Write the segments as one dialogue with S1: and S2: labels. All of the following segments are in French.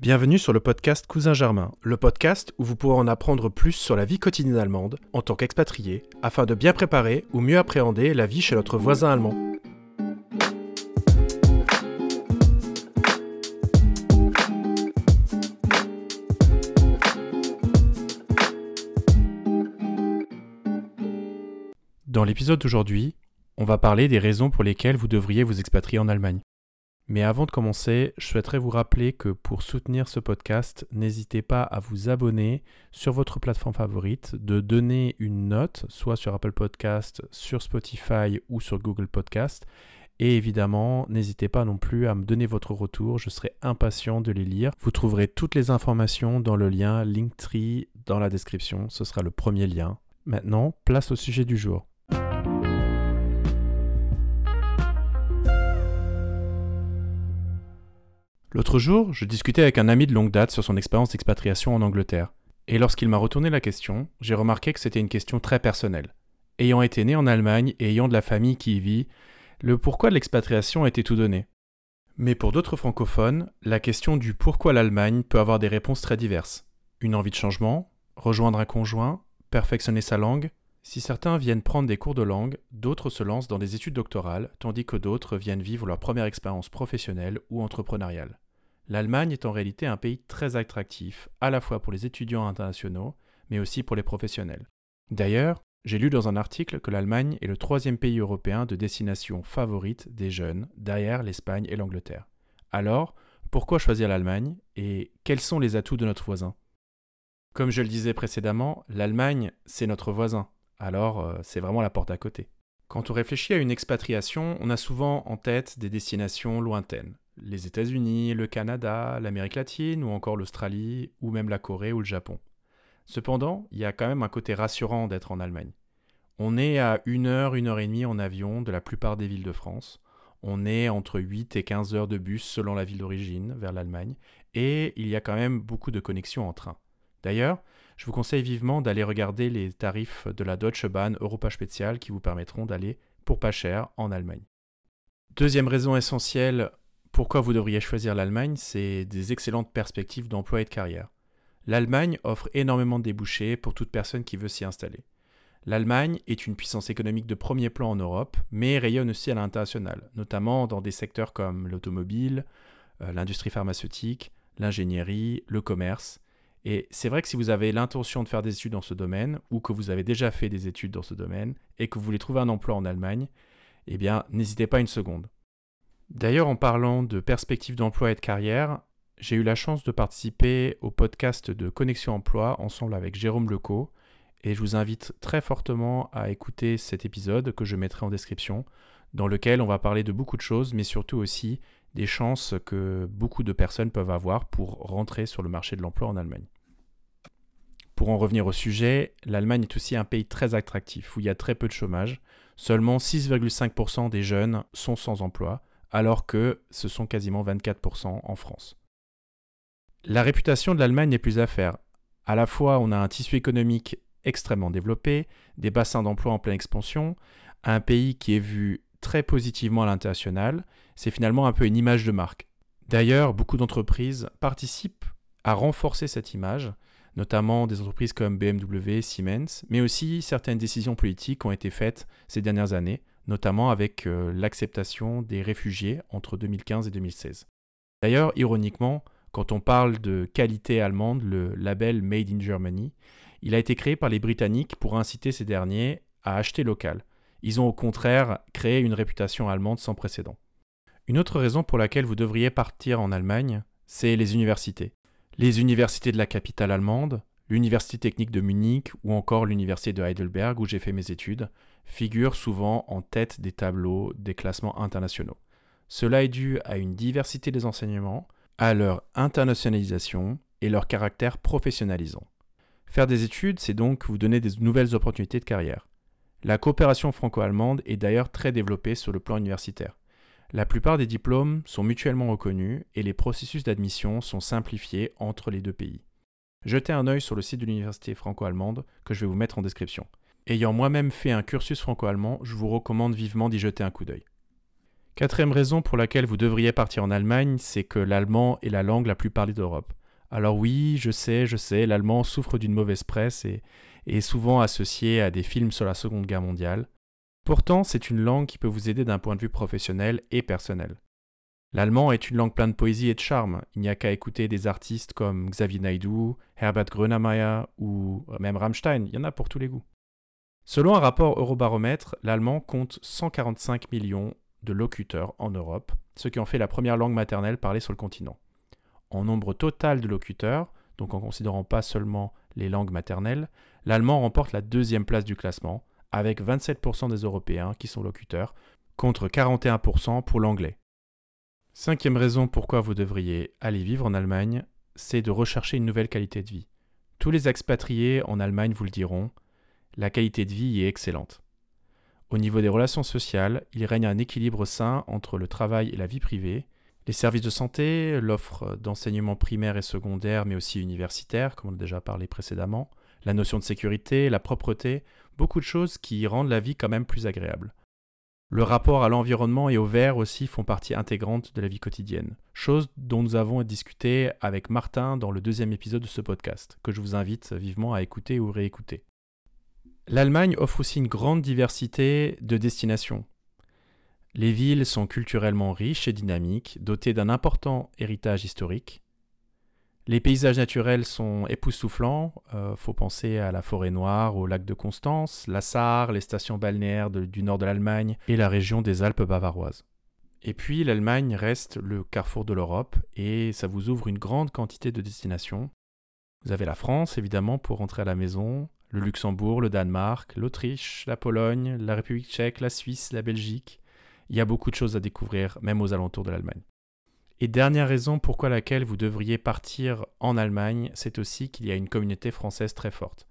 S1: Bienvenue sur le podcast Cousin Germain, le podcast où vous pourrez en apprendre plus sur la vie quotidienne allemande en tant qu'expatrié, afin de bien préparer ou mieux appréhender la vie chez notre voisin allemand. Dans l'épisode d'aujourd'hui, on va parler des raisons pour lesquelles vous devriez vous expatrier en Allemagne. Mais avant de commencer, je souhaiterais vous rappeler que pour soutenir ce podcast, n'hésitez pas à vous abonner sur votre plateforme favorite, de donner une note, soit sur Apple Podcast, sur Spotify ou sur Google Podcast. Et évidemment, n'hésitez pas non plus à me donner votre retour, je serai impatient de les lire. Vous trouverez toutes les informations dans le lien Linktree dans la description, ce sera le premier lien. Maintenant, place au sujet du jour. L'autre jour, je discutais avec un ami de longue date sur son expérience d'expatriation en Angleterre. Et lorsqu'il m'a retourné la question, j'ai remarqué que c'était une question très personnelle. Ayant été né en Allemagne et ayant de la famille qui y vit, le pourquoi de l'expatriation était tout donné. Mais pour d'autres francophones, la question du pourquoi l'Allemagne peut avoir des réponses très diverses. Une envie de changement, rejoindre un conjoint, perfectionner sa langue. Si certains viennent prendre des cours de langue, d'autres se lancent dans des études doctorales, tandis que d'autres viennent vivre leur première expérience professionnelle ou entrepreneuriale. L'Allemagne est en réalité un pays très attractif, à la fois pour les étudiants internationaux, mais aussi pour les professionnels. D'ailleurs, j'ai lu dans un article que l'Allemagne est le troisième pays européen de destination favorite des jeunes, derrière l'Espagne et l'Angleterre. Alors, pourquoi choisir l'Allemagne et quels sont les atouts de notre voisin? Comme je le disais précédemment, l'Allemagne, c'est notre voisin, alors euh, c'est vraiment la porte à côté. Quand on réfléchit à une expatriation, on a souvent en tête des destinations lointaines, les États-Unis, le Canada, l'Amérique latine ou encore l'Australie ou même la Corée ou le Japon. Cependant, il y a quand même un côté rassurant d'être en Allemagne. On est à 1 heure, 1 heure et demie en avion de la plupart des villes de France. On est entre 8 et 15 heures de bus selon la ville d'origine vers l'Allemagne. Et il y a quand même beaucoup de connexions en train. D'ailleurs, je vous conseille vivement d'aller regarder les tarifs de la Deutsche Bahn Europa Spezial qui vous permettront d'aller pour pas cher en Allemagne. Deuxième raison essentielle pourquoi vous devriez choisir l'Allemagne C'est des excellentes perspectives d'emploi et de carrière. L'Allemagne offre énormément de débouchés pour toute personne qui veut s'y installer. L'Allemagne est une puissance économique de premier plan en Europe, mais rayonne aussi à l'international, notamment dans des secteurs comme l'automobile, euh, l'industrie pharmaceutique, l'ingénierie, le commerce. Et c'est vrai que si vous avez l'intention de faire des études dans ce domaine, ou que vous avez déjà fait des études dans ce domaine, et que vous voulez trouver un emploi en Allemagne, eh bien, n'hésitez pas une seconde. D'ailleurs, en parlant de perspectives d'emploi et de carrière, j'ai eu la chance de participer au podcast de Connexion Emploi ensemble avec Jérôme Lecaux et je vous invite très fortement à écouter cet épisode que je mettrai en description, dans lequel on va parler de beaucoup de choses, mais surtout aussi des chances que beaucoup de personnes peuvent avoir pour rentrer sur le marché de l'emploi en Allemagne. Pour en revenir au sujet, l'Allemagne est aussi un pays très attractif où il y a très peu de chômage. Seulement 6,5% des jeunes sont sans emploi, alors que ce sont quasiment 24% en France. La réputation de l'Allemagne n'est plus à faire. À la fois, on a un tissu économique extrêmement développé, des bassins d'emploi en pleine expansion, un pays qui est vu très positivement à l'international, c'est finalement un peu une image de marque. D'ailleurs, beaucoup d'entreprises participent à renforcer cette image, notamment des entreprises comme BMW, Siemens, mais aussi certaines décisions politiques ont été faites ces dernières années, notamment avec euh, l'acceptation des réfugiés entre 2015 et 2016. D'ailleurs, ironiquement, quand on parle de qualité allemande, le label Made in Germany, il a été créé par les Britanniques pour inciter ces derniers à acheter local. Ils ont au contraire créé une réputation allemande sans précédent. Une autre raison pour laquelle vous devriez partir en Allemagne, c'est les universités. Les universités de la capitale allemande, l'Université technique de Munich ou encore l'Université de Heidelberg où j'ai fait mes études figurent souvent en tête des tableaux des classements internationaux. Cela est dû à une diversité des enseignements, à leur internationalisation et leur caractère professionnalisant. Faire des études, c'est donc vous donner des nouvelles opportunités de carrière. La coopération franco-allemande est d'ailleurs très développée sur le plan universitaire. La plupart des diplômes sont mutuellement reconnus et les processus d'admission sont simplifiés entre les deux pays. Jetez un œil sur le site de l'université franco-allemande que je vais vous mettre en description. Ayant moi-même fait un cursus franco-allemand, je vous recommande vivement d'y jeter un coup d'œil. Quatrième raison pour laquelle vous devriez partir en Allemagne, c'est que l'allemand est la langue la plus parlée d'Europe. Alors oui, je sais, je sais, l'allemand souffre d'une mauvaise presse et, est souvent associé à des films sur la Seconde Guerre mondiale. Pourtant, c'est une langue qui peut vous aider d'un point de vue professionnel et personnel. L'allemand est une langue pleine de poésie et de charme. Il n'y a qu'à écouter des artistes comme Xavier Naidoo, Herbert Grönemeyer ou même Rammstein, il y en a pour tous les goûts. Selon un rapport Eurobaromètre, l'allemand compte 145 millions de locuteurs en Europe, ce qui en fait la première langue maternelle parlée sur le continent. En nombre total de locuteurs, donc en considérant pas seulement les langues maternelles, l'allemand remporte la deuxième place du classement, avec 27% des Européens qui sont locuteurs, contre 41% pour l'anglais. Cinquième raison pourquoi vous devriez aller vivre en Allemagne, c'est de rechercher une nouvelle qualité de vie. Tous les expatriés en Allemagne vous le diront, la qualité de vie est excellente. Au niveau des relations sociales, il règne un équilibre sain entre le travail et la vie privée. Les services de santé, l'offre d'enseignement primaire et secondaire, mais aussi universitaire, comme on a déjà parlé précédemment, la notion de sécurité, la propreté, beaucoup de choses qui rendent la vie quand même plus agréable. Le rapport à l'environnement et au verre aussi font partie intégrante de la vie quotidienne, chose dont nous avons discuté avec Martin dans le deuxième épisode de ce podcast, que je vous invite vivement à écouter ou réécouter. L'Allemagne offre aussi une grande diversité de destinations. Les villes sont culturellement riches et dynamiques, dotées d'un important héritage historique. Les paysages naturels sont époustouflants. Il euh, faut penser à la forêt noire, au lac de Constance, la Sarre, les stations balnéaires du nord de l'Allemagne et la région des Alpes bavaroises. Et puis l'Allemagne reste le carrefour de l'Europe et ça vous ouvre une grande quantité de destinations. Vous avez la France évidemment pour rentrer à la maison, le Luxembourg, le Danemark, l'Autriche, la Pologne, la République tchèque, la Suisse, la Belgique. Il y a beaucoup de choses à découvrir, même aux alentours de l'Allemagne. Et dernière raison pourquoi laquelle vous devriez partir en Allemagne, c'est aussi qu'il y a une communauté française très forte.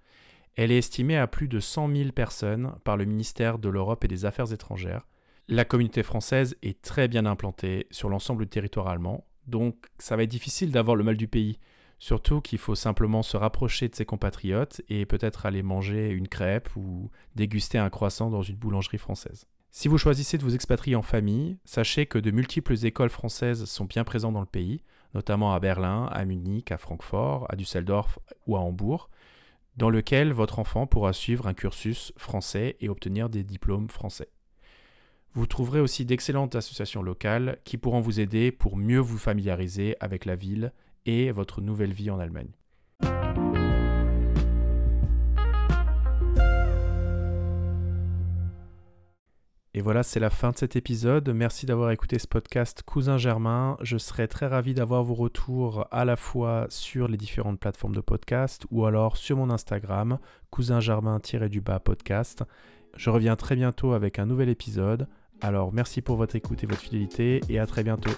S1: Elle est estimée à plus de 100 000 personnes par le ministère de l'Europe et des Affaires étrangères. La communauté française est très bien implantée sur l'ensemble du territoire allemand, donc ça va être difficile d'avoir le mal du pays. Surtout qu'il faut simplement se rapprocher de ses compatriotes et peut-être aller manger une crêpe ou déguster un croissant dans une boulangerie française. Si vous choisissez de vous expatrier en famille, sachez que de multiples écoles françaises sont bien présentes dans le pays, notamment à Berlin, à Munich, à Francfort, à Düsseldorf ou à Hambourg, dans lequel votre enfant pourra suivre un cursus français et obtenir des diplômes français. Vous trouverez aussi d'excellentes associations locales qui pourront vous aider pour mieux vous familiariser avec la ville et votre nouvelle vie en Allemagne. Et voilà, c'est la fin de cet épisode. Merci d'avoir écouté ce podcast Cousin Germain. Je serais très ravi d'avoir vos retours à la fois sur les différentes plateformes de podcast ou alors sur mon Instagram, cousin germain-du-bas podcast. Je reviens très bientôt avec un nouvel épisode. Alors merci pour votre écoute et votre fidélité et à très bientôt.